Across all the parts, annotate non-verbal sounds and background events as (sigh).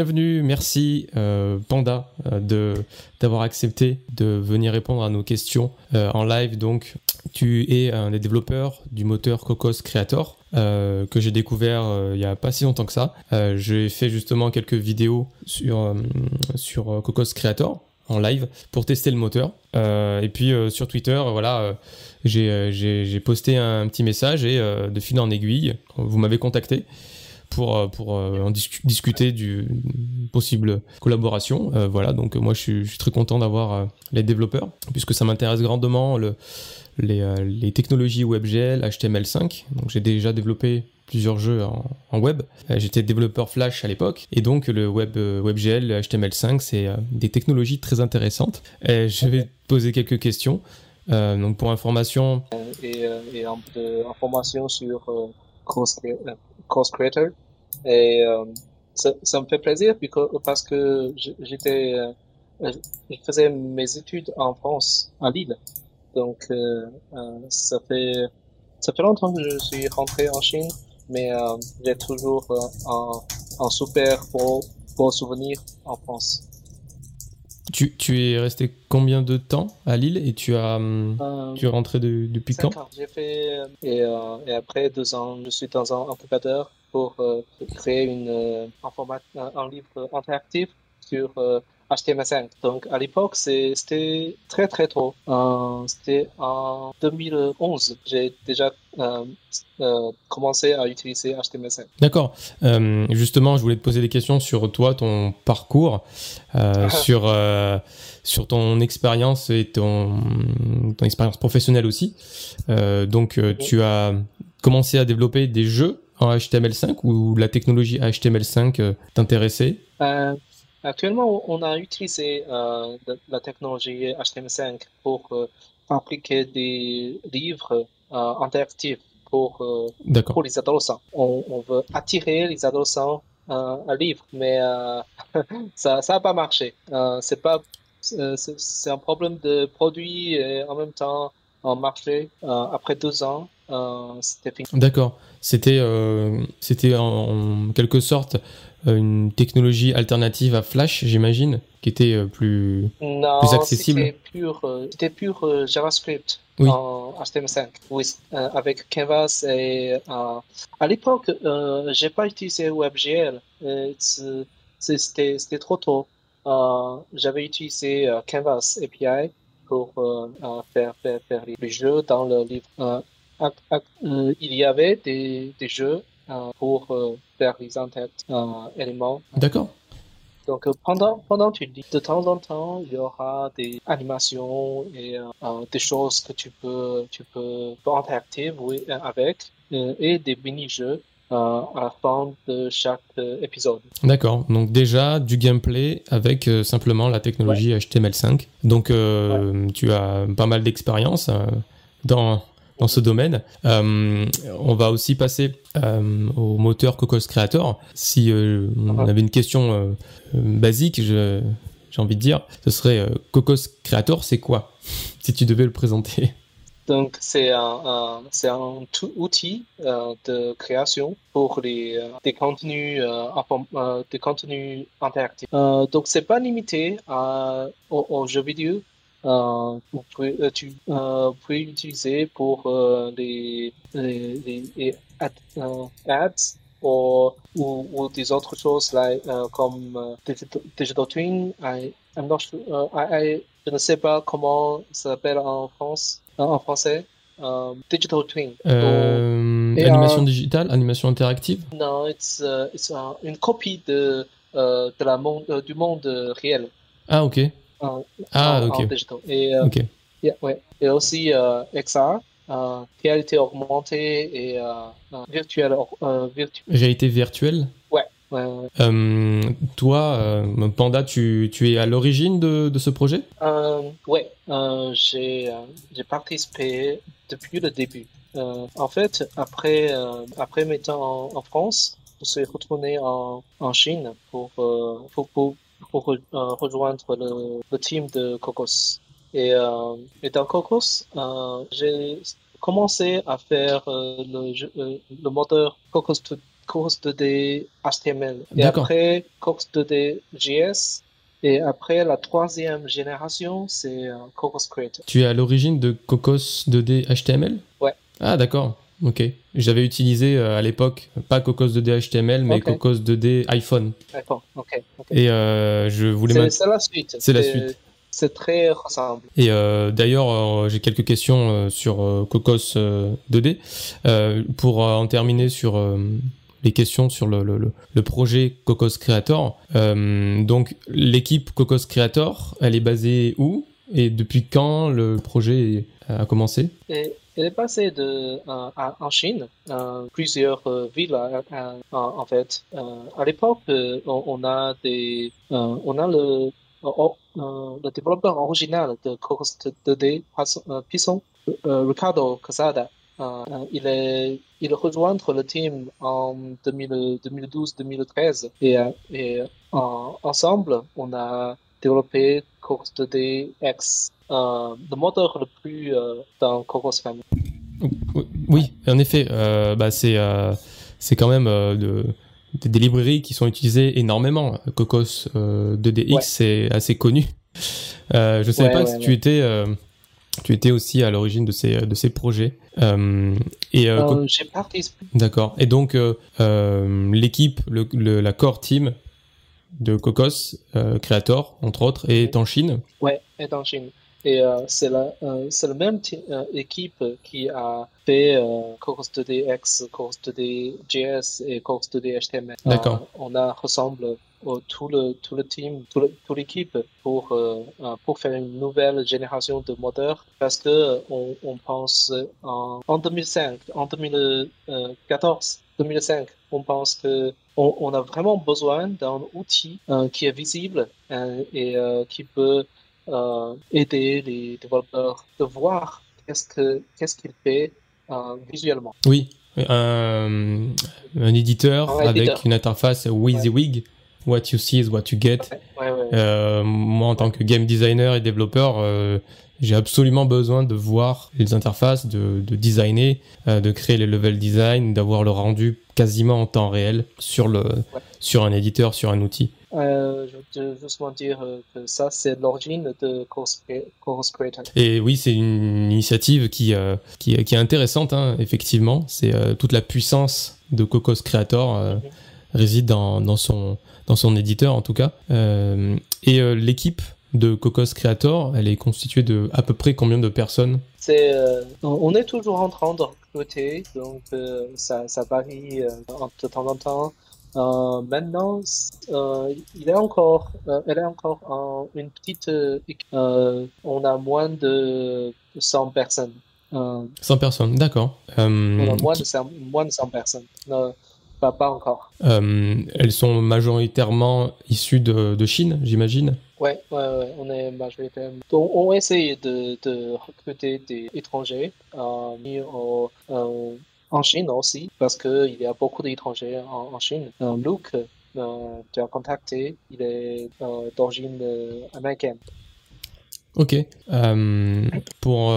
Bienvenue, merci euh, Panda euh, de d'avoir accepté de venir répondre à nos questions euh, en live. Donc, tu es un des développeurs du moteur Cocos Creator que j'ai découvert il n'y a pas si longtemps que ça. j'ai fait justement quelques vidéos sur sur Cocos Creator en live pour tester le moteur. et puis sur Twitter, j'ai posté un petit message et de fil en aiguille, vous m'avez contacté pour, euh, pour euh, en discuter du possible collaboration. Euh, voilà, donc moi je suis, très content d'avoir les développeurs, puisque ça m'intéresse grandement le, les, les, technologies WebGL, HTML5. Donc j'ai déjà développé plusieurs jeux en, web. J'étais développeur Flash à l'époque, et donc le web, WebGL, HTML5, c'est des technologies très intéressantes. Je vais poser quelques questions. donc pour information... Et, et un peu d'informations sur Course Creator. Et euh, ça, ça, me fait plaisir parce que j'étais, euh, je faisais mes études en France, à Lille. Donc euh, ça fait ça fait longtemps que je suis rentré en Chine, mais j'ai toujours un, un, super beau, beau souvenir en France. Tu, tu, es resté combien de temps à Lille et tu as euh, tu es rentré de, depuis quand J'ai fait et, et, après deux ans, je suis dans un incubateur pour euh, créer une, euh, un, format, un, livre interactif sur HTML5. Euh, Donc à l'époque, c'était très très tôt. c'était en 2011. J'ai déjà commencé à utiliser HTML5. D'accord. justement, je voulais te poser des questions sur toi, ton parcours, (laughs) sur, sur ton expérience et ton, ton expérience professionnelle aussi. donc, tu as commencé à développer des jeux en HTML5 ou la technologie HTML5 euh, t'intéressait? Euh, Actuellement, on a utilisé euh, la technologie HTML5 pour fabriquer des livres interactifs pour, pour les adolescents. On, veut attirer les adolescents à lire, mais (laughs) ça n'a pas marché. c'est pas c'est un problème de produit et en même temps en marché. après deux ans, c'était fini. D'accord. C'était euh, c'était en, quelque sorte euh, une technologie alternative à Flash, j'imagine, qui était euh, plus, plus accessible. C'était pur, c'était pur JavaScript en HTML5, oui, avec Canvas et à l'époque, j'ai pas utilisé WebGL, c'était c'était trop tôt. J'avais utilisé Canvas API pour faire, faire, faire les jeux dans le livre euh, il y avait des, des jeux euh, pour euh, faire les éléments. D'accord. Donc pendant pendant tu dis de temps en temps il y aura des animations et des choses que tu peux tu peux interactiver oui, avec et des mini-jeux à la fin de chaque épisode. D'accord, donc déjà du gameplay avec simplement la technologie HTML5. Donc tu as pas mal d'expérience dans dans ce domaine. Euh, on va aussi passer euh, au moteur Cocos Creator. Si euh, on uh-huh. avait une question basique, j'ai envie de dire, ce serait Cocos Creator, c'est quoi? (laughs) Si tu devais le présenter. Donc, c'est un, c'est un outil de création pour les, des, contenus, des contenus interactifs. donc, c'est pas limité à, aux jeux vidéo, euh, vous pouvez, euh, tu euh, pouvez utiliser pour les, les, les ads ou, ou, ou, des autres choses like, comme digital, digital, Twin. I, I'm not sure, I, je ne sais pas comment ça s'appelle en France, en français. digital Twin. animation digitale, animation interactive? Non, it's, it's une copie de, de la monde, du monde réel. Ah ok ah, ok. Et, euh, ouais. et aussi euh, XR, euh, réalité augmentée et virtuelle. réalité virtuelle Ouais. toi, Panda, tu, tu, es à l'origine de, de, ce projet? Euh, Ouais, j'ai participé depuis le début. en fait, après, après mes temps en, France, je suis retourné en, en Chine pour, pour, pour, pour euh, rejoindre le, le, team de Cocos. Et, euh, et dans Cocos, euh, j'ai commencé à faire le, le, moteur Cocos, Chorus 2D HTML. Et après, Chorus 2D JS. Et après, la troisième génération, c'est Chorus Creator. Tu es à l'origine de Cocos 2D HTML Ouais. Ah, d'accord. Ok. J'avais utilisé à l'époque, pas Cocos 2D HTML, mais. Cocos 2D iPhone. D'accord, ok. Et euh, je voulais C'est c'est la suite. C'est la suite. C'est très ressemble. Et euh, d'ailleurs, euh, j'ai quelques questions sur Cocos euh, 2D. Euh, pour en terminer sur les questions sur le, le- le- le projet Cocos Creator. Euh, donc, l'équipe Cocos Creator, elle est basée où? Et depuis quand le projet a commencé? Et elle est passée de, euh, en Chine, euh, plusieurs euh, villes en, fait. À l'époque, on, a des, on a le, euh, le développeur original de Chorus 2D, Python, euh, Python, euh, Ricardo Casada. Il est, il rejoint le team en 2012-2013 et, et en- ensemble, on a développé Chorus 2D X, le moteur le plus euh, dans Chorus Family. Oui, en effet, euh, bah, c'est euh, c'est quand même euh, de- des- librairies qui sont utilisées énormément. Cocos euh, 2DX, Ouais. c'est assez connu. Euh, je savais Ouais, pas ouais, que ouais. tu étais euh, tu étais aussi à l'origine de ces de ces projets. Euh, et euh, Euh, J'ai participé. d'accord. Et donc euh, euh, l'équipe, le, le- la core team de Cocos euh, Creator entre autres est en Chine. Ouais, est en Chine. Et euh, c'est la, euh, c'est la même euh, équipe qui a fait euh, Chorus 2D X, Chorus 2D JS et Chorus 2D HTML. D'accord. Euh, on a ressemble au- tout le tout le team, tout toute l'équipe pour euh, euh, pour faire une nouvelle génération de moteurs parce que euh, on, on pense en, en 2005, en 2014, 2005, on pense que on, on a vraiment besoin d'un outil euh, qui est visible euh, et euh, qui peut euh, aider les développeurs de voir qu'est-ce que qu'est-ce qu'il fait euh, visuellement. Oui, un, un éditeur Un avec éditeur. une interface WYSIWYG. What you see is what you get. Ouais, ouais, ouais. Euh, moi, en tant que game designer et développeur, euh, j'ai absolument besoin de voir les interfaces, de, de designer, euh, de créer les level design, d'avoir le rendu quasiment en temps réel sur, le, sur un éditeur, sur un outil. Euh, je veux justement dire euh, que ça, c'est l'origine de Chorus Chorus Creator. Et oui, c'est une initiative qui, euh, qui, qui est intéressante, hein, effectivement. C'est euh, toute la puissance de Cocos Creator Mhm. réside dans, dans, son, dans son éditeur, en tout cas. Et l'équipe de Cocos Creator, elle est constituée de à peu près combien de personnes? Euh, on est toujours en train de recruter, donc euh, ça, ça varie euh, de temps en temps. Euh, maintenant, euh, il est encore, euh, elle est encore en une petite équipe. On a moins de 100 personnes. Euh, 100 personnes, d'accord. On a moins de 100, moins de 100 personnes. Pas, encore. elles sont majoritairement issues de, de Chine, j'imagine. Ouais, ouais, ouais, on est majoritairement. Donc, on essaye de, de recruter des étrangers euh, mis au- euh, en Chine aussi, parce qu'il y a beaucoup d'étrangers en, en Chine. Euh, Luke, euh, tu as contacté, il est euh, d'origine euh, américaine. Ok. Pour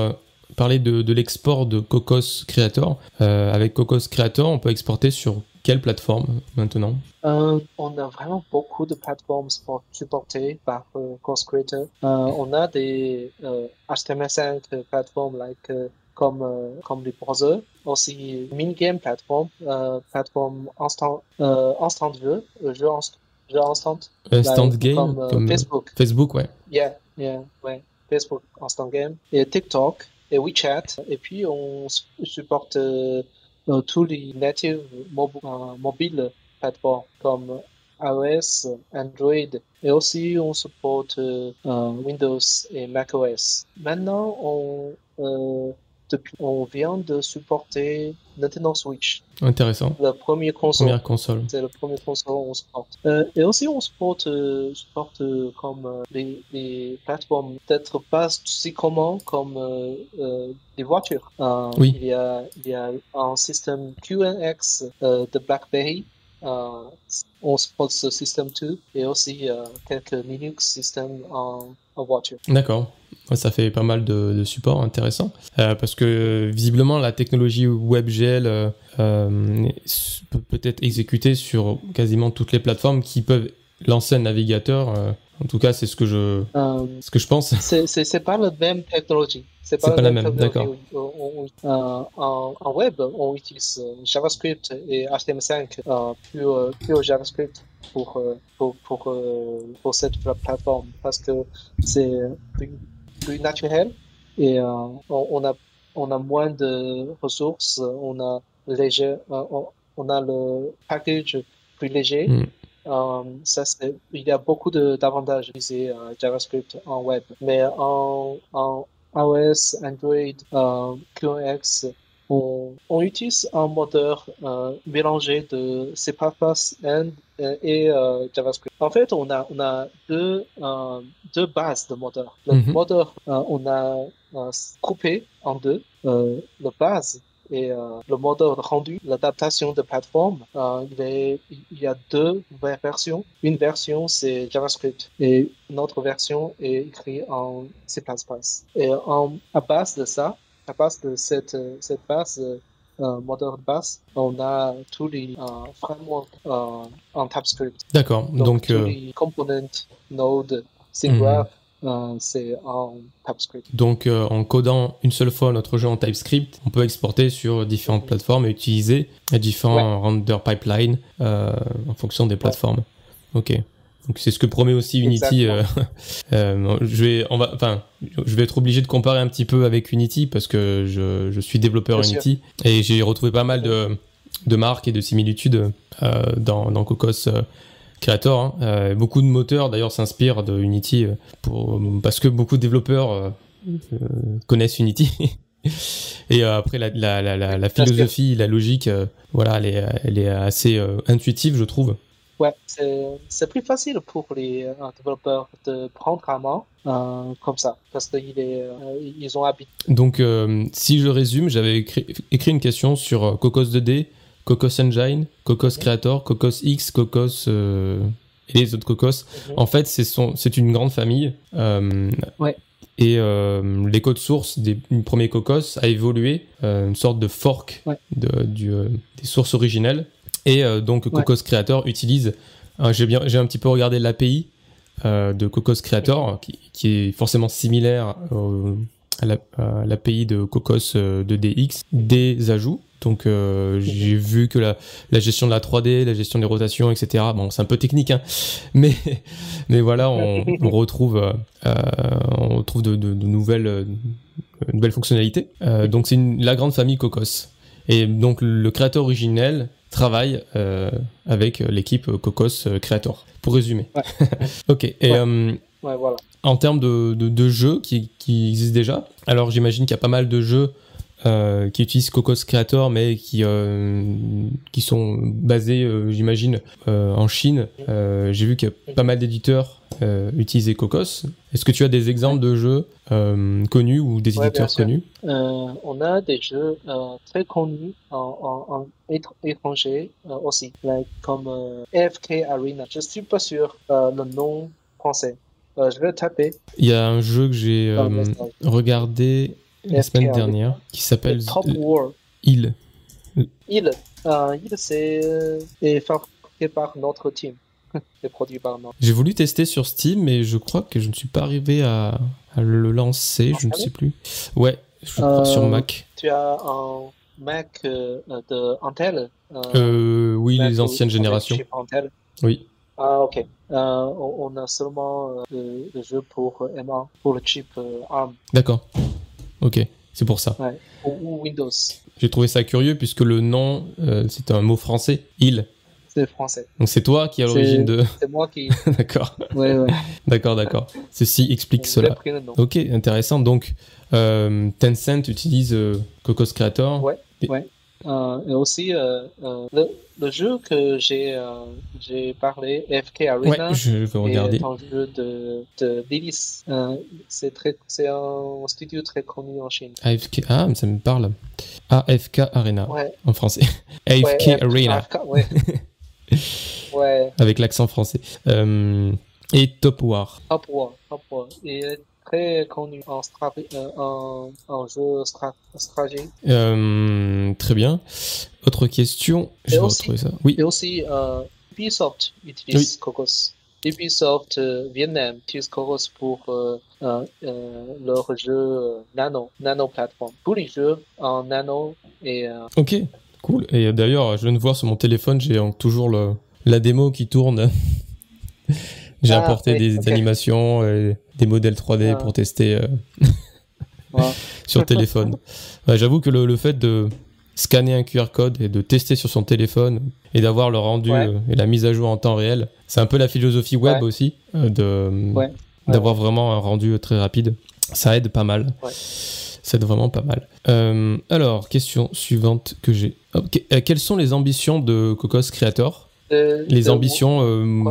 parler de, de l'export de Cocos Creator, avec Cocos Creator, on peut exporter sur quelle plateforme maintenant? Euh, on a vraiment beaucoup de plateformes supportées par euh, Course Creator. Euh, on a des euh, HTML5 plateformes like, comme, euh, comme les browsers, aussi mini-game plateforme, euh, plateforme instant, euh, instant jeu, euh, jeu, inst- jeu instant, Instant like, Game comme, euh, comme, euh, Facebook. Facebook, ouais. Yeah, yeah, ouais. Facebook Instant Game et TikTok et WeChat. Et puis on supporte euh, euh, tous les natives mob- euh, mobiles plateformes comme iOS, Android et aussi on supporte euh, euh, Windows et macOS. Maintenant, on, euh, depuis, on vient de supporter Nintendo Switch, Intéressant. la première console. Première console. C'est le premier console qu'on supporte. Euh, et aussi, on supporte, euh, supporte euh, comme les, les plateformes peut-être pas si communs comme les voitures. Oui. Il y a, il y a un système QNX de BlackBerry on supporte ce système tout et aussi quelques Linux systèmes en, en voiture. D'accord. Ça fait pas mal de, de support intéressant parce que visiblement la technologie WebGL peut peut-être exécuter sur quasiment toutes les plateformes qui peuvent lancer un navigateur. En tout cas, c'est ce que je, ce que je pense. C'est pas la même technologie. C'est pas, la même, d'accord. En, web, on utilise euh, JavaScript et HTML5 euh, pure, pure, JavaScript pour, euh, pour, pour, pour, cette plateforme parce que c'est plus, naturel et on, a, on a moins de ressources, on a, léger, on, a le package plus léger. Hmm. ça, il y a beaucoup d'avantages d'utiliser JavaScript en web. Mais en, en, iOS, Android, euh, QX, on, on, utilise un moteur euh, mélangé de C++ and, euh, et euh, JavaScript. En fait, on a, on a deux, euh, deux bases de moteurs. Le mm -hmm. moteur, euh, on a coupé en deux. le base et euh, le moteur rendu, l'adaptation de plateforme, euh, il, est, il, y a deux versions. Une version, c'est JavaScript et une autre version est écrite en C++. Et en, à base de ça, à base de cette, cette base, euh, moteur de base, on a tous les euh, frameworks euh, en TypeScript. D'accord. Donc, Donc tous les components, Node, SIGGRAPH, mm c'est en TypeScript. Donc euh, en codant une seule fois notre jeu en TypeScript, on peut exporter sur différentes plateformes et utiliser différents render pipelines euh, en fonction des plateformes. Ok. Donc c'est ce que promet aussi Unity. Euh, (laughs) je vais, on va, enfin, je vais être obligé de comparer un petit peu avec Unity parce que je, je suis développeur Unity et j'ai retrouvé pas mal de, de marques et de similitudes dans, dans Cocos Creator. Hein. Euh, beaucoup de moteurs d'ailleurs s'inspirent de Unity euh, pour, parce que beaucoup de développeurs euh, connaissent Unity. (laughs) Et après la, la, la, la, philosophie, la logique, voilà, elle est, elle est assez intuitive, je trouve. Ouais, c'est plus facile pour les développeurs de prendre à main comme ça, parce qu'ils ils ont habité. Donc, si je résume, j'avais écrit, écrit, une question sur Cocos 2D Cocos Engine, Cocos Creator, Cocos X, Cocos euh, et les autres Cocos. En fait, c'est une grande famille. Euh, ouais. Et euh, les codes sources des, du premier Cocos a évolué, une sorte de fork de, du, des sources originelles. Et donc Cocos Creator utilise, j'ai bien, j'ai un petit peu regardé l'API de Cocos Creator, qui, qui, est forcément similaire à l'API de Cocos de DX, des ajouts donc euh, j'ai vu que la, la, gestion de la 3D, la gestion des rotations, etc. Bon, c'est un peu technique, hein, (laughs) mais mais voilà, on, on retrouve euh, on retrouve de, de, de nouvelles euh, nouvelles fonctionnalités. Euh, donc c'est la grande famille Cocos. Et donc le créateur originel travaille euh, avec l'équipe Cocos Creator. Pour résumer. Ouais. (laughs) ok. Et ouais. ouais, voilà. en termes de, de, de jeux qui, qui existent déjà, alors j'imagine qu'il y a pas mal de jeux euh, qui utilisent Cocos Creator, mais qui euh, qui sont basés, euh, j'imagine, en Chine. J'ai vu qu'il y a pas mal d'éditeurs utilisaient Cocos. Est-ce que tu as des exemples de jeux connus ou des ouais, éditeurs connus? On a des jeux très connus en, en, en étranger aussi, like, comme AFK Arena. Je suis pas sûr le nom français. je vais taper. Il y a un jeu que j'ai regardé la semaine dernière qui s'appelle Top War. Il. Il, euh, il c'est fabriqué par notre team. (laughs) produit par notre. J'ai voulu tester sur Steam, mais je crois que je ne suis pas arrivé à, à le lancer. je ne sais plus. Ouais, je crois euh, sur Mac. Tu as un Mac euh, de Intel euh, Oui, Mac les anciennes générations. Intel. Oui. Ah, ok. Euh, on, a seulement le, le, jeu pour M1, pour le chip ARM. D'accord. Ok, c'est pour ça. Ouais. Ou, Windows. J'ai trouvé ça curieux puisque le nom, euh, c'est un mot français, il. C'est français. Donc c'est toi qui as l'origine de. C'est moi qui. (laughs) d'accord. Ouais, ouais. d'accord, d'accord. Ceci explique cela. Ok, intéressant. Donc euh, Tencent utilise euh, Cocos Creator. Ouais. Et... ouais. Euh, et aussi euh, euh, le, le, jeu que j'ai j'ai parlé, FK Arena, ouais, je vais regarder. est un jeu de, de Lilith. c'est très c'est un studio très connu en Chine. AFK ah ça me parle. AFK Arena ouais. en français. AFK (laughs) ouais, Arena. AFK, (laughs) ouais. Avec l'accent français. Euh, et Top War. Top War, Top War. Est très connu en, euh, en, en jeu stra- stratégie. Euh, très bien. Autre question. Je Et vais aussi- retrouver ça. Oui. Et aussi, euh, Ubisoft utilise Cocos. Ubisoft euh, Vietnam utilise Cocos pour euh, euh, leur jeu Nano, Nano plateforme. Tous les jeux en Nano et Ok. Cool. Et d'ailleurs, je viens de voir sur mon téléphone, j'ai toujours le, la démo qui tourne. (laughs) j'ai Ah, apporté oui, des animations, et des modèles 3D Ah. pour tester euh, (laughs) (laughs) sur téléphone. (laughs) Ouais, J'avoue que le, le fait de scanner un QR code et de tester sur son téléphone et d'avoir le rendu Ouais. euh, et la mise à jour en temps réel, c'est un peu la philosophie web Ouais. aussi, euh, de d'avoir vraiment un rendu très rapide. Ça aide pas mal. Ça aide vraiment pas mal. Euh, alors, question suivante que j'ai. Euh, Quelles sont les ambitions de Cocos Creator? Les ambitions euh,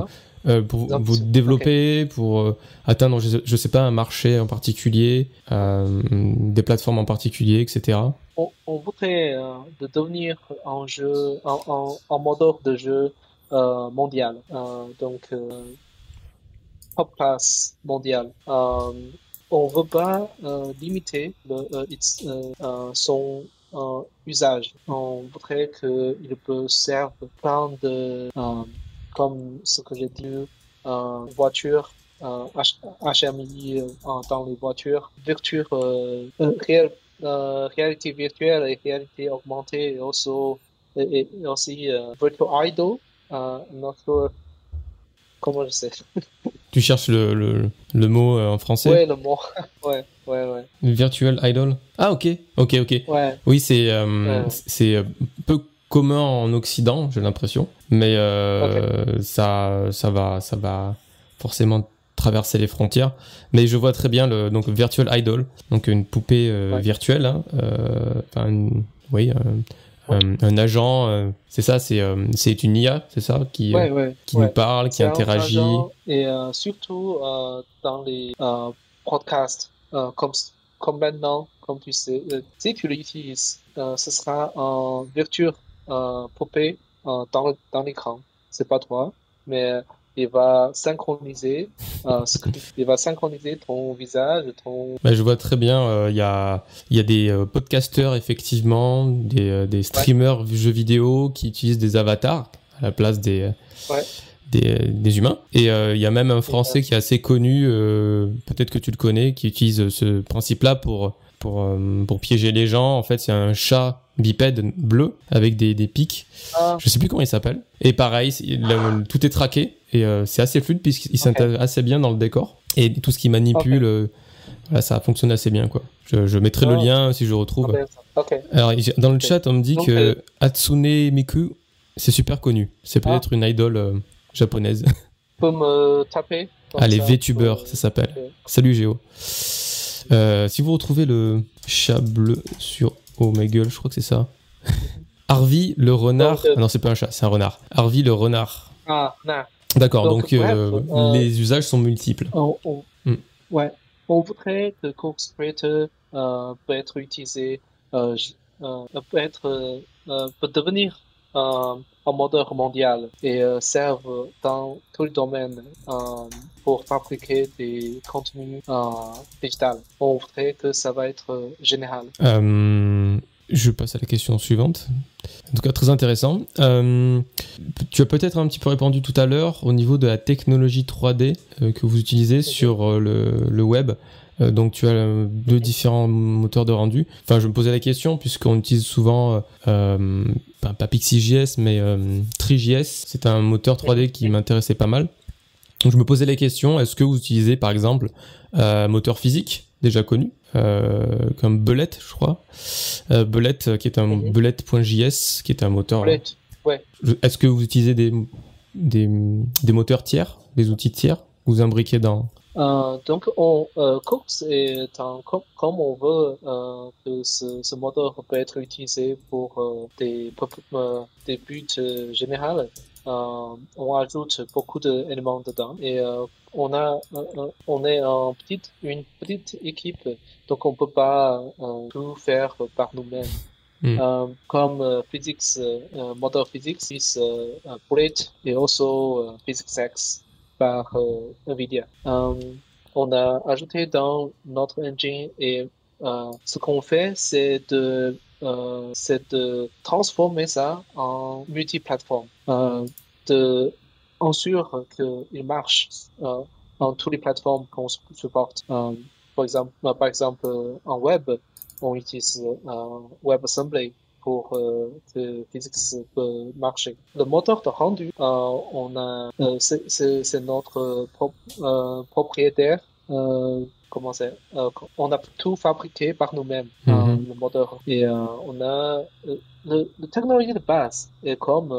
euh, pour vous développer, pour euh, atteindre, je sais, je sais pas, un marché en particulier, euh, des plateformes en particulier, etc. on, on voudrait de devenir un jeu, un, un, un moteur de jeu mondial, donc top class mondial. Euh, on veut pas limiter le, its- son usage. On voudrait qu'il peut servir plein de, comme ce que j'ai dit, euh, voitures, euh, HMI euh, dans les voitures, virtuelles, euh, euh, réel- euh, réalité virtuelle et réalité augmentée et aussi, et, et aussi euh, virtual idol. Euh, not sure comment je sais? (laughs) Tu cherches le, le, le mot euh, en français? Ouais, le mot. (laughs) ouais, ouais, ouais. Virtual Idol? Ah, ok, ok, ok. Ouais, Oui, c'est euh, Ouais. c'est euh, peu commun en Occident, j'ai l'impression, mais euh, ça, ça, va, ça va forcément traverser les frontières. Mais je vois très bien le donc Virtual Idol, donc une poupée euh, Ouais. virtuelle, hein, enfin, une- oui, un, agent, euh, c'est ça, c'est euh, c'est une IA, c'est ça, qui, ouais, qui nous parle, qui un interagit. Et surtout dans les podcasts, comme, comme maintenant, comme tu sais, si tu l'utilises, euh, ce sera un virtuel euh, poupée euh, dans, dans l'écran. C'est pas toi, mais il va synchroniser, euh, il va synchroniser ton visage, ton Bah, je vois très bien, euh, il y, a, il y a des podcasteurs, effectivement, des, des streamers jeux vidéo qui utilisent des avatars à la place des, Ouais. des, des humains. Et euh, il y a même un Français qui est assez connu, euh, peut-être que tu le connais, qui utilise ce principe-là pour, pour, euh, pour piéger les gens. En fait, c'est un chat bipède bleu avec des, des pics. Ah, Je sais plus comment il s'appelle. Et pareil, le- tout est traqué et euh, c'est assez fluide puisqu'il s'intègre assez bien dans le décor. Et tout ce qui manipule, euh, voilà, ça fonctionne assez bien. quoi. Je, je mettrai le Oh. lien si je retrouve. Ok. Alors, dans le chat, on me dit Donc, que euh, Hatsune Miku, c'est super connu. C'est Ah. peut-être une idole euh, japonaise. (laughs) Peux me taper comme Allez, ça, VTuber, euh, ça s'appelle. Salut Géo. Euh, si vous retrouvez le chat bleu sur Oh my gueule, je crois que c'est ça. Harvey le renard. Euh, Ah non, c'est pas un chat, c'est un renard. Harvey le renard. Ah, non. D'accord, donc, Donc, bref, euh, euh, les usages sont multiples. On, on- Hmm. ouais. on voudrait que Cox Creator euh, peut être utilisé, peut être, peut devenir moteur mondial et euh, serve dans tous les domaines euh, pour fabriquer des contenus euh, digitales. On voudrait que ça va être euh, général. Euh, je passe à la question suivante. En tout cas, très intéressant. Tu as peut-être un petit peu répondu tout à l'heure au niveau de la technologie 3D euh, que vous utilisez sur le, le web. Euh, donc, tu as euh, deux différents moteurs de rendu. Enfin, je me posais la question, puisqu'on utilise souvent, euh, pas, PixieJS, mais euh, TreeJS. C'est un moteur 3D qui m'intéressait pas mal. Donc, je me posais la question, est-ce que vous utilisez, par exemple, un moteur physique déjà connu, euh, comme Bullet, je crois. Euh, Bullet, qui est un. Bullet.js, qui est un moteur. Bullet, ouais. Est-ce que vous utilisez des, des, des moteurs tiers, des outils tiers? Vous imbriquez dans. Euh, donc, on, euh, Cox est un, com- comme on veut euh, que ce, ce moteur peut être utilisé pour euh, des, euh, des buts euh, généraux, euh, on ajoute beaucoup d'éléments dedans et euh, on a, on est en petite, une petite équipe, donc on peut pas euh, tout faire par nous-mêmes. um, comme physics, model physics, is Bullet et also PhysicsX par NVIDIA. Um, on a ajouté dans notre engine et ce qu'on fait, c'est de de transformer ça en multiplateforme, euh, de qu'il marche euh, dans toutes les plateformes qu'on supporte. Euh, par exemple, par exemple, en web, on utilise WebAssembly pour que Physics peut marcher. Le moteur de rendu, on a, c'est notre propriétaire comment c'est euh, on a tout fabriqué par nous-mêmes euh, mhm. le moteur et euh, on a le, technologie de base et comme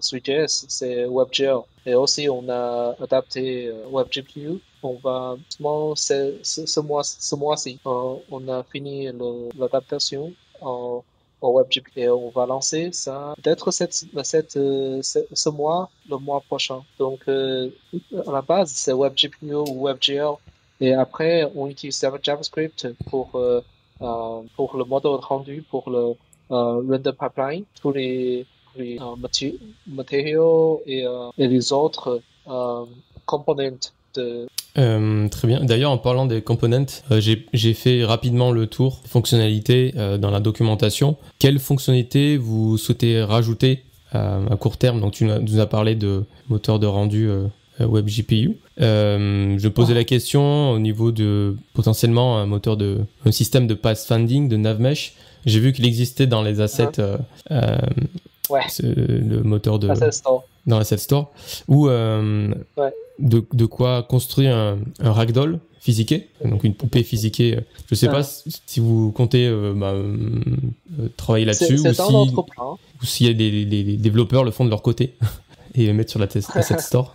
Sui.js c'est WebGL et aussi on a adapté WebGPU on va ce, ce, mois ce mois-ci on a fini l'adaptation au WebGPU et on va lancer ça peut-être cette, ce, mois, le mois prochain. Donc, à la base, c'est WebGPU ou WebGL et après, on utilise JavaScript pour, euh, euh, pour le modèle rendu, pour le euh, render pipeline, tous les, matériaux et, les autres components euh, très bien. D'ailleurs, en parlant des components, euh, j'ai fait rapidement le tour fonctionnalités euh, dans la documentation. Quelles fonctionnalités vous souhaitez rajouter à court terme? Donc, tu nous as parlé de moteur de rendu euh, WebGPU. Euh, je posais la question au niveau de potentiellement un moteur de un système de pathfinding de navmesh. J'ai vu qu'il existait dans les assets euh, euh ouais. le moteur de dans l'asset store ou euh, ouais. De, de, quoi construire un, un ragdoll physiqué, donc une poupée physiquée. Je sais pas si vous comptez bah, travailler là-dessus ou, si, ou s'il y a des, des, des, développeurs le font de leur côté (laughs) et le mettre sur la asset (laughs) store.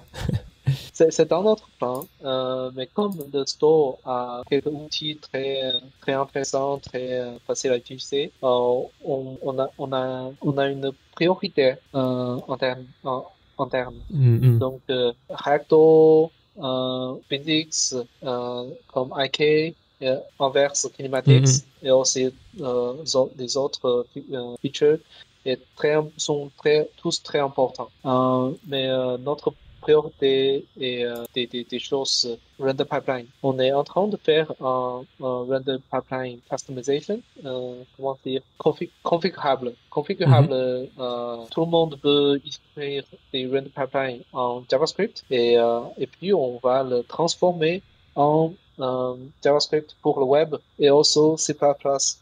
C'est un autre plan, euh, mais comme le store a quelques outils très, très intéressants, très euh, faciles à utiliser, euh, on, on, a, on, a, on a une priorité euh, en termes. Termes. Mm -hmm. Donc, euh, Recto, euh, Physics, euh, comme IK, euh, Inverse Kinematics mm -hmm. et aussi euh, les autres euh, features très, sont très, tous très importants. Euh, mais euh, notre priorité et euh, des, des, des, choses euh, render pipeline. On est en train de faire un, un render pipeline customization, euh, comment dire, config configurable. Configurable, mm -hmm. tout le monde peut écrire des render pipelines en JavaScript et, et puis on va le transformer en JavaScript pour le web et aussi C++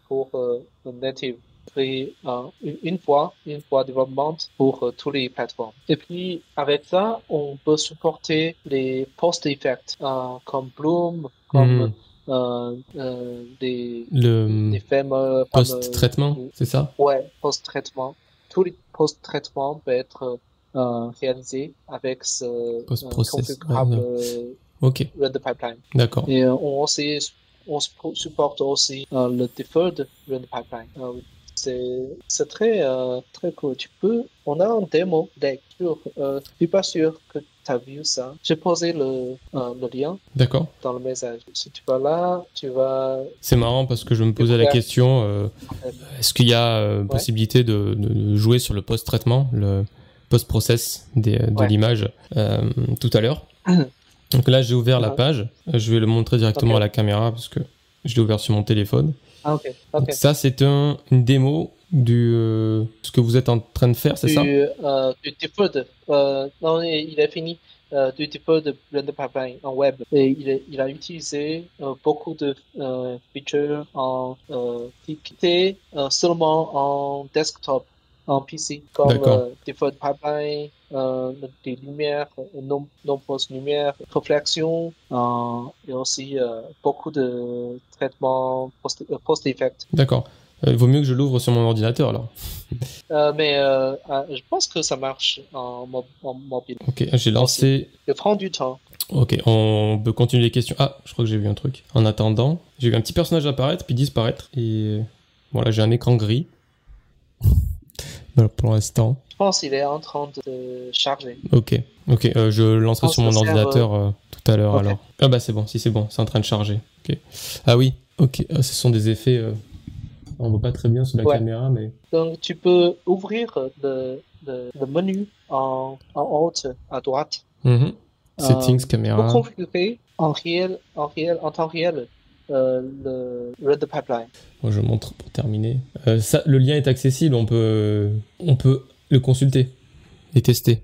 pour le native euh, une fois, une fois développement pour euh, toutes les plateformes. Et puis, avec ça, on peut supporter les post-effects euh, comme Bloom, comme mm. Euh, euh, des, le fameux, post-traitement, c'est ça? Ouais, post-traitement. Tous les post-traitements peuvent être euh, réalisés avec ce configurable ouais, okay. render pipeline. D'accord. Et on aussi on supporte aussi le deferred render pipeline c'est très, euh, très cool. Tu peux, on a un démo lecture. Euh, je suis pas sûr que tu as vu ça. J'ai posé le, euh, le lien D'accord. dans le message. Si tu vas là, tu vas. C'est marrant parce que je me posais la question euh, est-ce qu'il y a possibilité de, de, jouer sur le post-traitement, le post-process de ouais. l'image tout à l'heure? (clears throat) Donc là, j'ai ouvert la page. Je vais le montrer directement okay. à la caméra parce que je l'ai ouvert sur mon téléphone. Ah, okay. ça, c'est un, une démo du euh, ce que vous êtes en train de faire, c'est ça? euh, Du default. Euh, non, il a fini. Du default de Blender Pipeline en web. Et il, a, il a utilisé beaucoup de features en euh, seulement en desktop, en PC, comme default pipeline, des lumières, nom, nombreuses lumières, réflexions euh, et aussi euh, beaucoup de traitements post-effect. D'accord. Il vaut mieux que je l'ouvre sur mon ordinateur alors. (laughs) mais je pense que ça marche en, mo en mobile. Ok, j'ai lancé. Il prend du temps. Ok, on peut continuer les questions. Ah, je crois que j'ai vu un truc. En attendant, j'ai vu un petit personnage apparaître puis disparaître. Et voilà, j'ai un écran gris. (laughs) voilà, pour l'instant pense qu'il est en train de charger. Ok, ok. Euh, je lancerai sur mon ordinateur euh, tout à l'heure okay. alors. Ah bah c'est bon, si c'est bon, c'est en train de charger. Ok. Ah oui, ok. Ah, ce sont des effets. Euh... On voit pas très bien sur la Ouais. caméra, mais Donc, tu peux ouvrir le, le, le menu en, en haut à droite Mhm. settings pour caméra. configurer en réel, en réel, en temps réel, euh, le Red Pipeline. Moi, je montre pour terminer. Euh, ça, le lien est accessible, on peut, on peut le consulter et tester.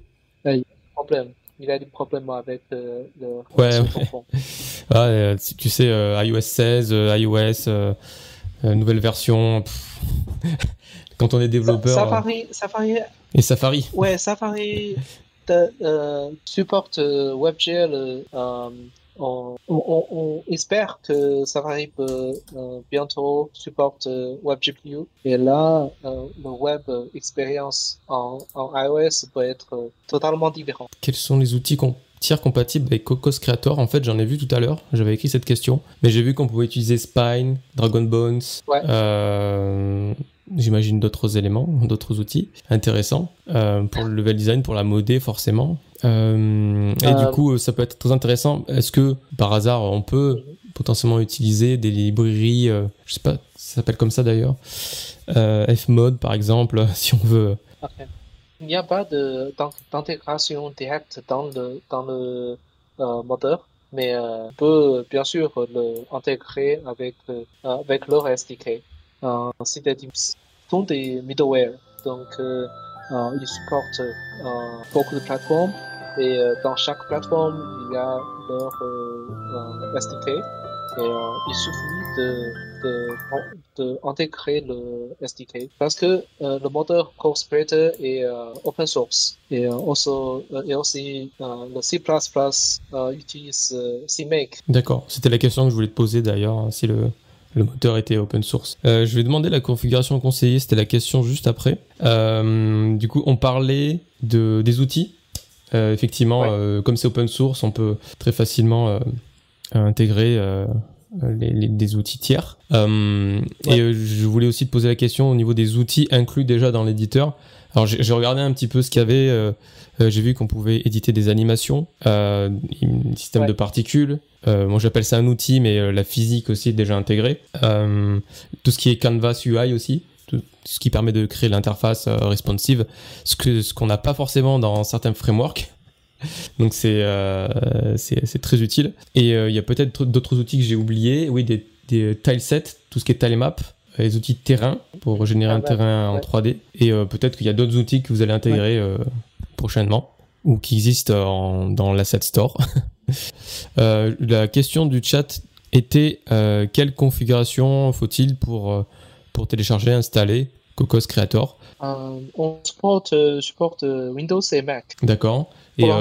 Problème. Il a des problèmes avec euh, le Ouais, ouais. (laughs) Ah, euh, si tu sais, euh, iOS 16, euh, iOS, nouvelle version. (laughs) Quand on est développeur. Safari, Safari, et Safari. ouais, Safari de- euh, supporte euh, WebGL. Euh, on, on- on espère que Safari peut euh, bientôt supporte euh, WebGPU. Et là, euh, le web expérience en, en iOS peut être euh, totalement différent. Quels sont les outils com- tiers compatibles avec Cocos Creator? En fait, j'en ai vu tout à l'heure. J'avais écrit cette question. Mais j'ai vu qu'on pouvait utiliser Spine, Dragon Bones. Ouais. Euh, J'imagine d'autres éléments, d'autres outils intéressants euh, pour le level design, pour la modée forcément. Euh, et Euh, du coup, ça peut être très intéressant. Est-ce que par hasard, on peut potentiellement utiliser des librairies, euh, je sais pas, ça s'appelle comme ça d'ailleurs, euh, Fmod par exemple, (laughs) si on veut. Il n'y a pas d'intégration directe dans le, dans le euh, moteur, mais euh, on peut bien sûr l'intégrer avec, euh, avec leur SDK. Euh, C'est-à-dire, ce sont des middleware, donc euh, euh, ils supportent beaucoup de plateformes. Et dans chaque plateforme, il y a leur SDK et il suffit de, le SDK parce que euh, le moteur Creator est open source. Et, also, et aussi le C++ utilise CMake. D'accord, c'était la question que je voulais te poser d'ailleurs, hein, si le, le moteur était open source. Euh, je vais demander la configuration conseillée, c'était la question juste après. Euh, du coup, on parlait de, des outils. Euh, effectivement, Ouais. comme c'est open source, on peut très facilement intégrer les, les- des outils tiers. Ouais. Et je voulais aussi te poser la question au niveau des outils inclus déjà dans l'éditeur. Alors j'ai regardé un petit peu ce qu'il y avait. euh, j'ai vu qu'on pouvait éditer des animations, euh, un système Ouais. de particules. Euh, moi j'appelle ça un outil, mais euh, la physique aussi est déjà intégrée. Euh, tout ce qui est Canvas UI aussi, tout ce qui permet de créer l'interface euh, responsive, ce que ce qu'on n'a pas forcément dans certains frameworks. (laughs) Donc c'est euh, c'est c'est très utile. Et euh, il y a peut-être d'autres outils que j'ai oubliés. Oui, des, des tilesets, tout ce qui est tilemap, les outils de terrain pour générer Ah un ouais, terrain en ouais. 3D. Et euh, peut-être qu'il y a d'autres outils que vous allez intégrer euh, prochainement ou qui existent en- dans l'asset store. (laughs) Euh, la question du chat était euh, quelle configuration faut-il pour, euh, pour télécharger, installer? Cocos Creator Euh, on supporte, euh, supporte euh, Windows et Mac. D'accord. Et euh,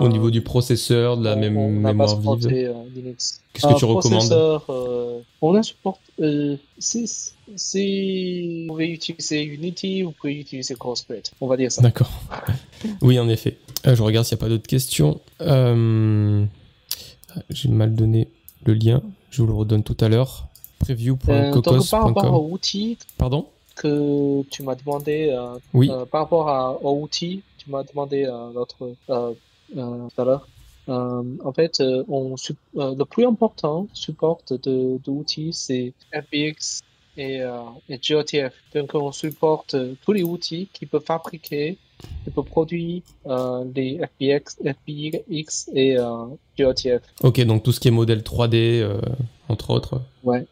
au euh, niveau du processeur, de la pas mémoire vive, euh, Linux. qu'est-ce que Euh, tu recommandes euh, On a supporté. Euh, si, si vous pouvez utiliser Unity, vous pouvez utiliser Crossplate. On va dire ça. D'accord. (laughs) Oui, en effet. Euh, je regarde s'il n'y a pas d'autres questions. Euh, J'ai mal donné le lien. Je vous le redonne tout à l'heure. Euh, par rapport Preview.cocos.com. aux outils Pardon? Que tu m'as demandé, euh, Oui. euh, par rapport à, aux outils, tu m'as demandé euh, l'autre tout à l'heure. Euh, en fait, euh, on euh, le plus important support de d'outils, c'est FBX et, et GOTF. Donc, on supporte tous les outils qui peuvent fabriquer, qui peuvent produire les FBX, FBX et GOTF. Ok, donc tout ce qui est modèle 3D, euh, entre autres. Ouais.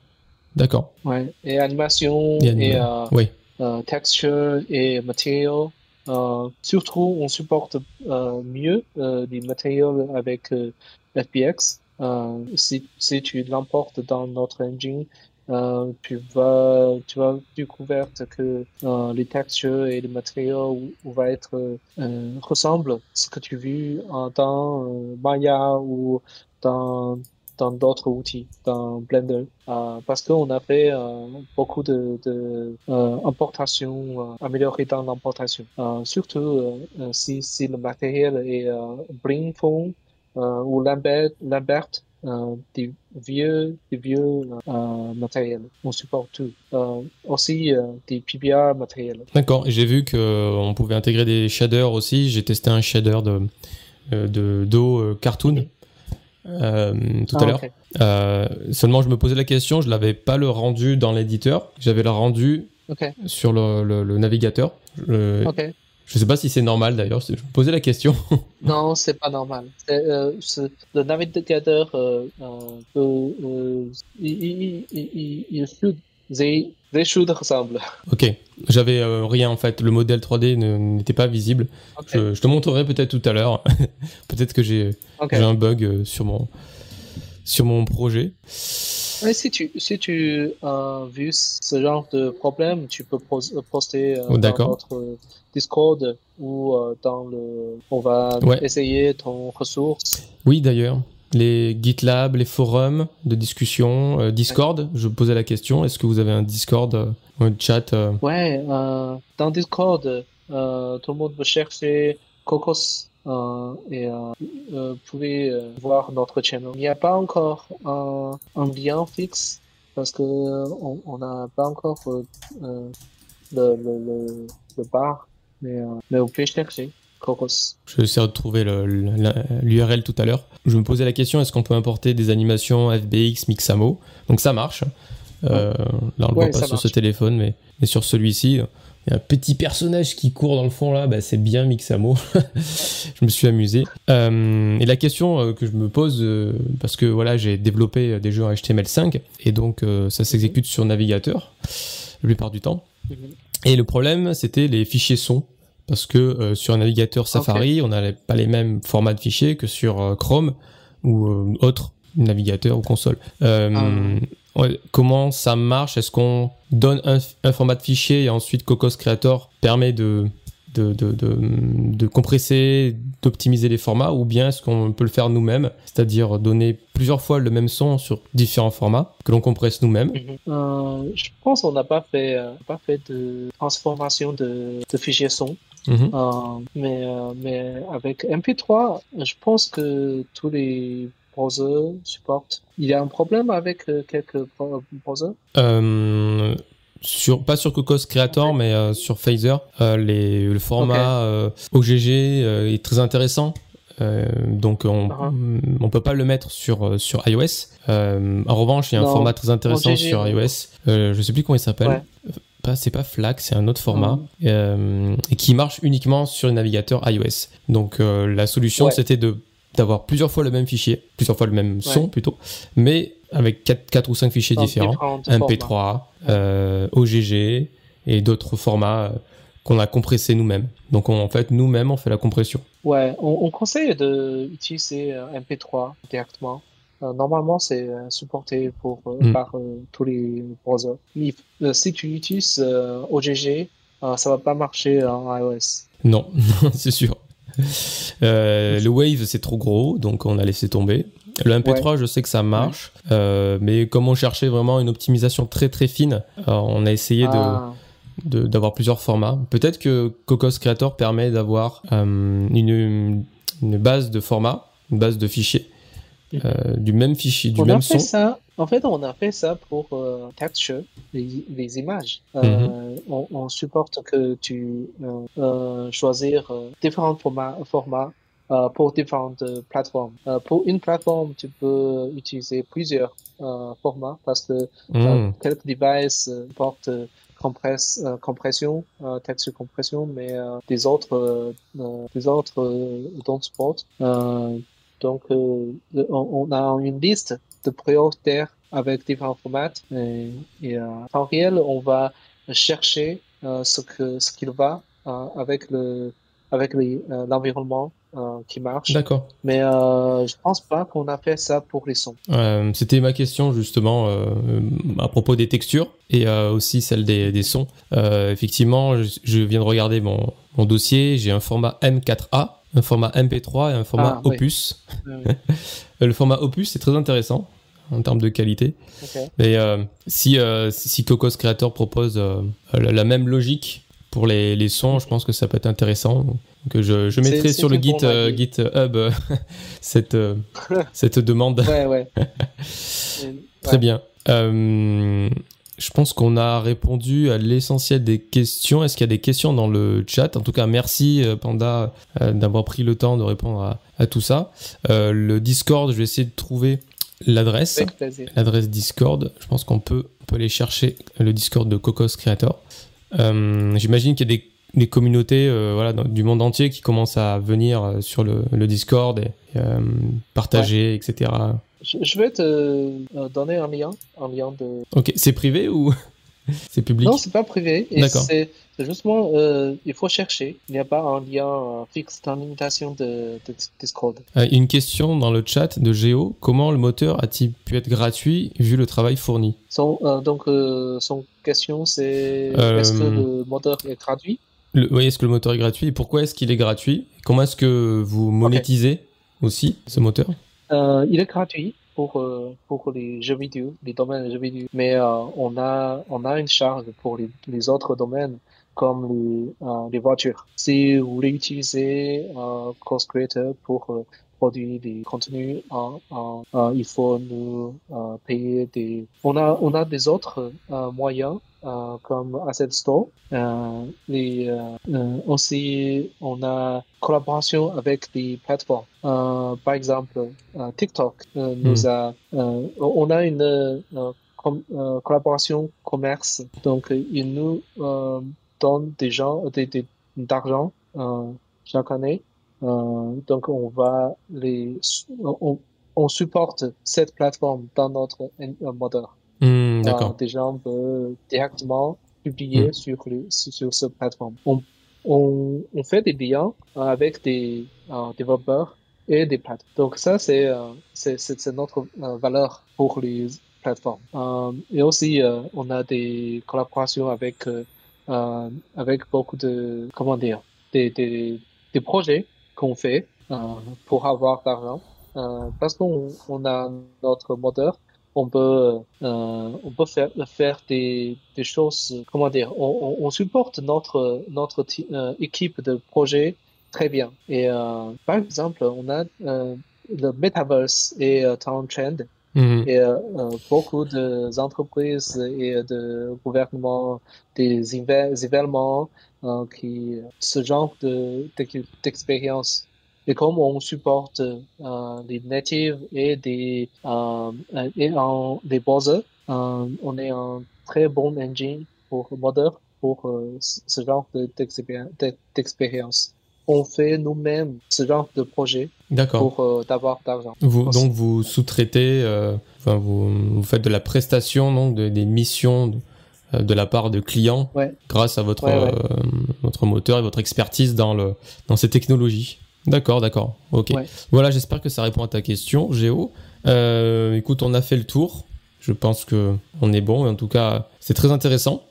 D'accord. Ouais. Et animation Et euh, Oui. euh, texture et material. Euh, surtout, on supporte euh, mieux euh, les matériaux avec euh, FBX. Euh, si, si tu l'importes dans notre engine, euh, tu vas tu vas découvrir que euh, les textures et les matériaux vont être euh, ressemblent à ce que tu as vu dans euh, Maya ou dans dans d'autres outils, dans Blender, euh, parce qu'on a fait euh, beaucoup de, de euh, importations euh, améliorées dans l'importation. Surtout si, si le matériel est euh, ou Lambert, Lambert des vieux, des vieux matériels. On supporte tout. Aussi des PBR matériels. D'accord. J'ai vu qu'on pouvait intégrer des shaders aussi. J'ai testé un shader de, euh, de d'eau euh, tout à l'heure. seulement, je me posais la question, je l'avais pas le rendu dans l'éditeur, j'avais le rendu sur le, navigateur. Je, je sais pas si c'est normal d'ailleurs, je me posais la question. non, c'est pas normal. le navigateur il, il, il, they, they should ressemble. Ok, j'avais euh, rien en fait, le modèle 3D n'était pas visible. Je, te montrerai peut-être tout à l'heure. (laughs) peut-être que j'ai un bug euh, sur mon, sur mon projet. si tu, si tu as vu ce genre de problème, tu peux poster euh, oh, dans notre Discord ou dans le. On va essayer ton ressource. Oui, d'ailleurs les GitLab, les forums de discussion, euh, Discord. Je posais la question, est-ce que vous avez un Discord, euh, un chat euh? Ouais, dans Discord, tout le monde veut chercher Cocos et vous pouvez voir notre channel. Il n'y a pas encore un, lien fixe parce que on n'a pas encore le, le, le, bar, mais, mais vous pouvez chercher. Je vais essayer de trouver l'URL tout à l'heure. Je me posais la question est-ce qu'on peut importer des animations FBX Mixamo? Donc ça marche. Euh, là, on ne le voit pas sur ce téléphone, mais, mais sur celui-ci, il y a un petit personnage qui court dans le fond là, bah, c'est bien Mixamo. (laughs) je me suis amusé. Euh, et la question euh, que je me pose, parce que voilà, j'ai développé des jeux en HTML5 et donc ça s'exécute sur navigateur la plupart du temps. Mhm. Et le problème, c'était les fichiers son parce que euh, sur un navigateur Safari, on n'a pas les mêmes formats de fichiers que sur euh, Chrome ou euh, autre navigateur ou console. Ah. comment ça marche? Est-ce qu'on donne un, format de fichier et ensuite Cocos Creator permet de de, de, de, compresser, d'optimiser les formats, ou bien est-ce qu'on peut le faire nous-mêmes, c'est-à-dire donner plusieurs fois le même son sur différents formats que l'on compresse nous-mêmes mhm. euh, Je pense qu'on n'a pas fait, euh, pas fait de transformation de, de fichiers son. Mhm. Euh, mais, mais avec MP3, je pense que tous les browsers supportent. Il y a un problème avec quelques browsers? Sur pas sur Cocos Creator mais euh, sur Phaser. Euh, les, le format euh, OGG est très intéressant. Donc on, uh-huh. on peut pas le mettre sur sur iOS. En revanche il y a un format très intéressant sur iOS. Je sais plus comment il s'appelle pas c'est pas FLAC c'est un autre format uh-huh. et qui marche uniquement sur le navigateur iOS donc la solution c'était de d'avoir plusieurs fois le même fichier, plusieurs fois le même son plutôt, mais avec 4, 4 ou 5 fichiers différents, MP3, euh, OGG et d'autres formats euh, qu'on a compressés nous-mêmes. Donc en fait, nous-mêmes, on fait la compression. Ouais, on, conseille d'utiliser euh, MP3 directement. Normalement, c'est supporté pour, mm. par tous les browsers. Mais si tu utilises OGG, ça va pas marcher en iOS. Non, (laughs) c'est sûr. Euh, le Wave, c'est trop gros, donc on a laissé tomber. Le MP3, je sais que ça marche, euh, mais comme on cherchait vraiment une optimisation très très fine, euh, on a essayé ah. de d'avoir plusieurs formats. Peut-être que Cocos Creator permet d'avoir une, une, base de format, une base de fichiers, du même fichier, du même son. Ça en fait, on a fait ça pour euh, texture, les, images. Euh, mhm. on, supporte que tu euh, euh choisir euh, différents formats, formats pour différentes plateformes. pour une plateforme, tu peux utiliser plusieurs formats parce que mhm. quelques devices portent compresse, compression, texture compression, mais des autres, des autres don't support. Donc, on, on, a une liste de prioritaires avec différents formats. Et, euh, en réel, on va chercher euh, ce que ce qu'il va euh, avec le avec l'environnement qui marche. D'accord. Mais je pense pas qu'on a fait ça pour les sons. C'était ma question justement à propos des textures et aussi celle des, des sons. effectivement, je, viens de regarder mon, mon dossier. J'ai un format M4A, un format MP3 et un format ah, Opus. (laughs) le format Opus c'est très intéressant en termes de qualité. Mais euh, si, euh, si Cocos Creator propose euh, la, même logique pour les, les, sons, je pense que ça peut être intéressant. Que je, je mettrai sur le Git, GitHub (laughs) cette, (laughs) cette demande. Ouais, ouais. Très bien. Je pense qu'on a répondu à l'essentiel des questions. Est-ce qu'il y a des questions dans le chat? En tout cas, merci Panda d'avoir pris le temps de répondre à, tout ça. le Discord, je vais essayer de trouver l'adresse. L'adresse Discord. Je pense qu'on peut, peut aller chercher le Discord de Cocos Creator. J'imagine qu'il y a des des communautés euh, voilà, du monde entier qui commencent à venir euh, sur le, Discord et euh, partager, etc. Je, vais te donner un lien, un lien de. Ok, c'est privé ou (laughs) c'est public? Non, c'est pas privé. D'accord. C'est justement, il faut chercher. Il n'y a pas un lien fixe d'invitation de, de, Discord. une question dans le chat de Géo. Comment le moteur a-t-il pu être gratuit vu le travail fourni? Son, Donc, son question, c'est est-ce que le moteur est gratuit? Oui, est-ce que le moteur est gratuit et pourquoi est-ce qu'il est gratuit? Comment est-ce que vous monétisez aussi ce moteur? Euh, Il est gratuit pour, euh, pour les jeux vidéo, les domaines de jeux vidéo, mais euh, on, a, on a une charge pour les, autres domaines comme les, les voitures. Si vous voulez utiliser un Cost Creator pour produire des contenus, il faut nous payer des... On a, on a des autres moyens euh, comme Asset Store. Euh, et euh, aussi, on a collaboration avec des plateformes. par exemple, TikTok nous hmm. a, on a une collaboration commerce. Donc, il nous donne des gens, des, d'argent chaque année. donc, on va les, on, on supporte cette plateforme dans notre moteur. Hmm, d'accord. des gens peuvent directement publier hmm. sur, le, sur cette plateforme. On, on, on, fait des liens avec des euh, développeurs et des plateformes. Donc ça, c'est euh, c'est notre euh, valeur pour les plateformes. Euh, et aussi, euh, on a des collaborations avec avec beaucoup de comment dire des des, des projets qu'on fait pour avoir d'argent parce qu'on on a notre moteur on peut, euh, on peut faire, faire des, des choses, comment dire, on, on, supporte notre, notre euh, équipe de projet très bien. Et euh, par exemple, on a euh, le Metaverse et euh, Town Trend. Mm-hmm. Et euh, beaucoup d'entreprises et de gouvernements, des événements qui, ce genre d'expérience et comme on supporte euh, les natives et des euh, et en, des browsers, euh, on est un très bon engine pour modeur pour euh, ce genre d'expérience. On fait nous-mêmes ce genre de projet pour euh, d'avoir d'argent. Vous, donc vous sous-traitez, euh, enfin vous, vous, faites de la prestation donc de, des missions. De de la part de clients ouais. grâce à votre votre moteur et votre expertise dans le dans ces technologies. D'accord, d'accord. Ok. Voilà, j'espère que ça répond à ta question, Géo. Euh, écoute, on a fait le tour. Je pense que on est bon. En tout cas, c'est très intéressant.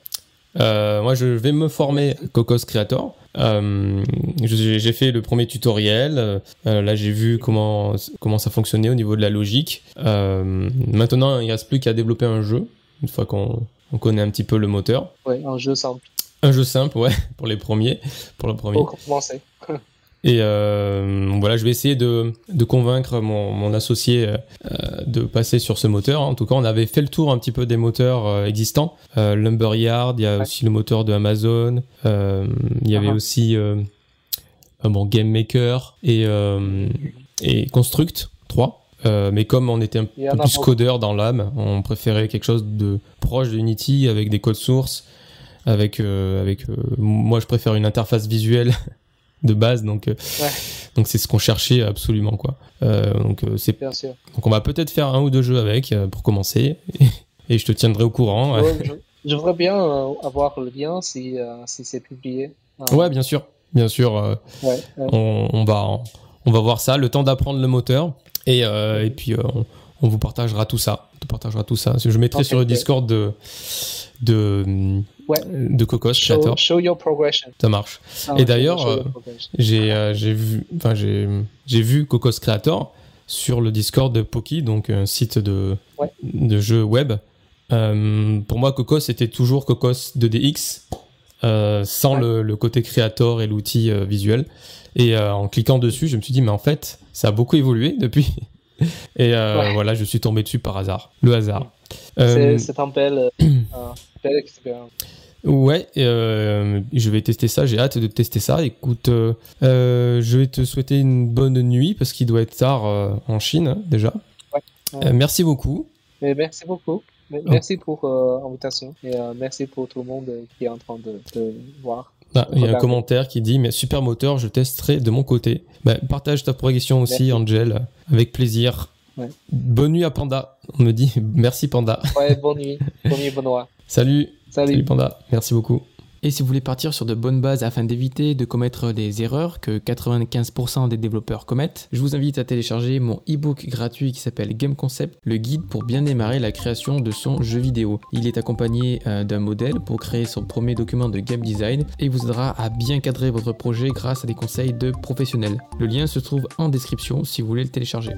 Euh, moi, je vais me former Cocos Creator. Euh, j'ai fait le premier tutoriel. Là, j'ai vu comment comment ça fonctionnait au niveau de la logique. Maintenant, il ne reste plus qu'à développer un jeu. Une fois qu'on on connaît un petit peu le moteur. Ouais, un jeu simple. Un jeu simple, ouais, (laughs) pour les premiers, pour le premier. Pour commencer. Et euh, voilà, je vais essayer de, de convaincre mon, mon associé euh, de passer sur ce moteur. En tout cas, on avait fait le tour un petit peu des moteurs euh, existants. Euh, Lumberyard, il y a aussi le moteur de Amazon. Euh, il y avait uh-huh. aussi bon, Game Maker et, et Construct 3. mais comme on était un peu plus codeur dans l'âme, on préférait quelque chose de proche de Unity avec des codes sources, avec avec moi je préfère une interface visuelle de base donc euh, donc c'est ce qu'on cherchait absolument quoi. Euh, donc euh, c'est donc on va peut-être faire un ou deux jeux avec pour commencer. (laughs) Et, je te tiendrai au courant je, voudrais bien avoir le lien si si c'est publié. Ouais bien sûr. Bien sûr on, on, va on va voir ça le temps d'apprendre le moteur. Et et puis on, on, vous partagera tout ça. On partagera tout ça. Je mettrai sur le Discord de de de Cocos show, show, your progression. Ça marche. Ah, et d'ailleurs, euh, j'ai euh, j'ai vu, enfin j'ai j'ai vu Cocos Creator sur le Discord de Poki, donc un site de de jeux web. Euh, pour moi, Cocos c'était toujours Cocos 2DX, sans le, le, côté créateur et l'outil visuel. Et en cliquant dessus, je me suis dit, mais en fait, ça a beaucoup évolué (laughs) depuis. et voilà, je suis tombé dessus par hasard. Le hasard Euh, C'est c'est un bel, (clears throat) belle expérience. Ouais, euh, je vais tester ça, j'ai hâte de tester ça. Écoute, euh, euh, je vais te souhaiter une bonne nuit parce qu'il doit être tard euh, en Chine déjà. Ouais. Merci beaucoup. Mais merci beaucoup. Mais Merci pour l'invitation et merci pour tout le monde qui est en train de, de voir. Ah, il y a un commentaire qui dit mais super moteur, je testerai de mon côté. Bah, partage ta progression aussi, Merci. Angel, avec plaisir. Ouais. Bonne nuit à Panda. On me dit (laughs) merci Panda. Ouais, bonne nuit. bonne nuit, Benoît. Salut. Salut. Salut Panda. Merci beaucoup. Et si vous voulez partir sur de bonnes bases afin d'éviter de commettre des erreurs que 95% des développeurs commettent, je vous invite à télécharger mon e-book gratuit qui s'appelle Game Concept, le guide pour bien démarrer la création de son jeu vidéo. Il est accompagné euh, d'un modèle pour créer son premier document de game design et vous aidera à bien cadrer votre projet grâce à des conseils de professionnels. Le lien se trouve en description si vous voulez le télécharger.